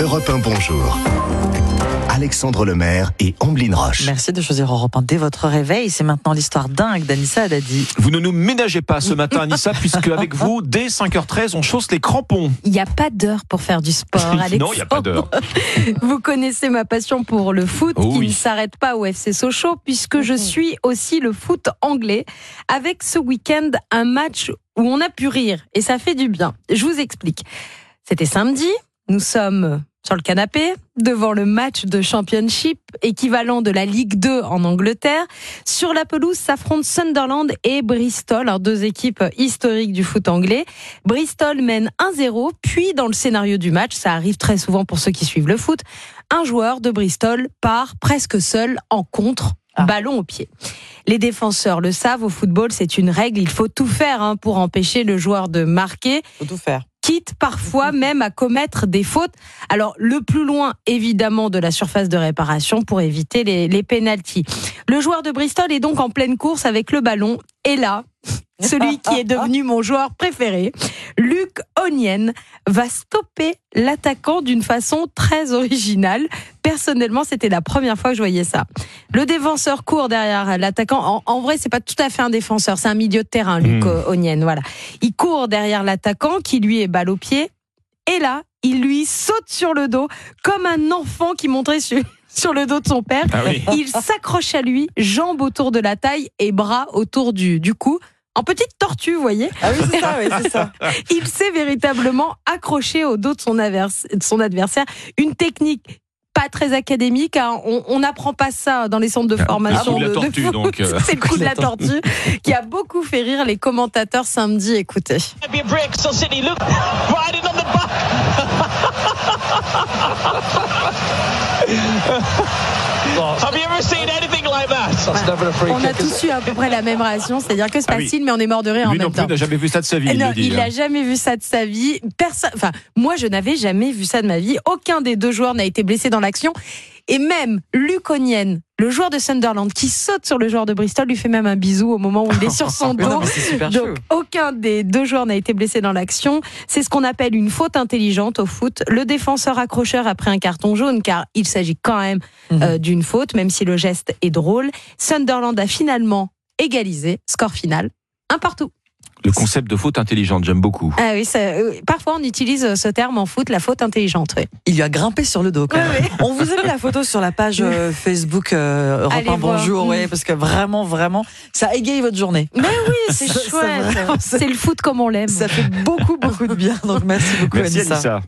Europe 1 Bonjour. Alexandre Lemaire et Amblin Roche. Merci de choisir Europe 1 dès votre réveil. C'est maintenant l'histoire dingue d'Anissa Haddadi. Vous ne nous ménagez pas ce matin, Anissa, puisque avec vous, dès 5h13, on chausse les crampons. Il n'y a pas d'heure pour faire du sport, Alexandre. non, il n'y a pas d'heure. Vous connaissez ma passion pour le foot, Oh qui oui. ne s'arrête pas au FC Sochaux, puisque je suis aussi le foot anglais, avec ce week-end un match où on a pu rire, et ça fait du bien. Je vous explique. C'était samedi, nous sommes sur le canapé, devant le match de championship, équivalent de la Ligue 2 en Angleterre. Sur la pelouse s'affrontent Sunderland et Bristol, alors deux équipes historiques du foot anglais. Bristol mène 1-0, puis dans le scénario du match, ça arrive très souvent pour ceux qui suivent le foot, un joueur de Bristol part presque seul en contre, Ah. ballon au pied. Les défenseurs le savent, au football c'est une règle, il faut tout faire hein, pour empêcher le joueur de marquer Faut tout faire. Quitte parfois même à commettre des fautes. Alors le plus loin évidemment de la surface de réparation pour éviter les, les pénalties. Le joueur de Bristol est donc en pleine course avec le ballon et là, celui qui est devenu mon joueur préféré, Luc Onyen, va stopper l'attaquant d'une façon très originale. Personnellement, c'était la première fois que je voyais ça. Le défenseur court derrière l'attaquant. En, en vrai, c'est pas tout à fait un défenseur, c'est un milieu de terrain, Luc Hmm. Onyen. Voilà. Il court derrière l'attaquant qui lui est balle au pied. Et là, il lui saute sur le dos comme un enfant qui montrait sur, sur le dos de son père. Ah oui. Il s'accroche à lui, jambes autour de la taille et bras autour du, du cou. En petite tortue, vous voyez. Ah oui, c'est ça, oui, c'est ça. Il s'est véritablement accroché au dos de son, avers- de son adversaire. Une technique pas très académique. hein. On n'apprend pas ça dans les centres de Ah, formation le coup de la de, de tortue, foot. donc, euh. C'est le coup de la tortue qui a beaucoup fait rire les commentateurs samedi. Écoutez. On a tous eu à peu près la même réaction, c'est-à-dire que c'est Ah oui. facile, mais on est mort de rire en Lui non même plus temps. n'a jamais vu ça de sa vie, il non, il hein. n'a jamais vu ça de sa vie. Personne, enfin, moi, je n'avais jamais vu ça de ma vie. Aucun des deux joueurs n'a été blessé dans l'action. Et même Luc le joueur de Sunderland, qui saute sur le joueur de Bristol, lui fait même un bisou au moment où il est sur son non, dos. chaud. Donc, aucun des deux joueurs n'a été blessé dans l'action. C'est ce qu'on appelle une faute intelligente au foot. Le défenseur accrocheur a pris un carton jaune, car il s'agit quand même Mhm. euh, d'une faute, même si le geste est drôle. Sunderland a finalement égalisé. Score final, un partout. Le concept de faute intelligente, j'aime beaucoup. Ah oui, ça, euh, parfois on utilise euh, ce terme en foot, la faute intelligente. oui. Il lui a grimpé sur le dos quand même. On vous a mis la photo sur la page euh, Facebook euh, Europe Allez 1 voir. Bonjour, Mm. ouais, parce que vraiment, vraiment, ça égaye votre journée. Mais oui, c'est chouette. C'est le foot comme on l'aime. Ça fait beaucoup, beaucoup de bien. Donc merci beaucoup, Merci Anissa. Anissa.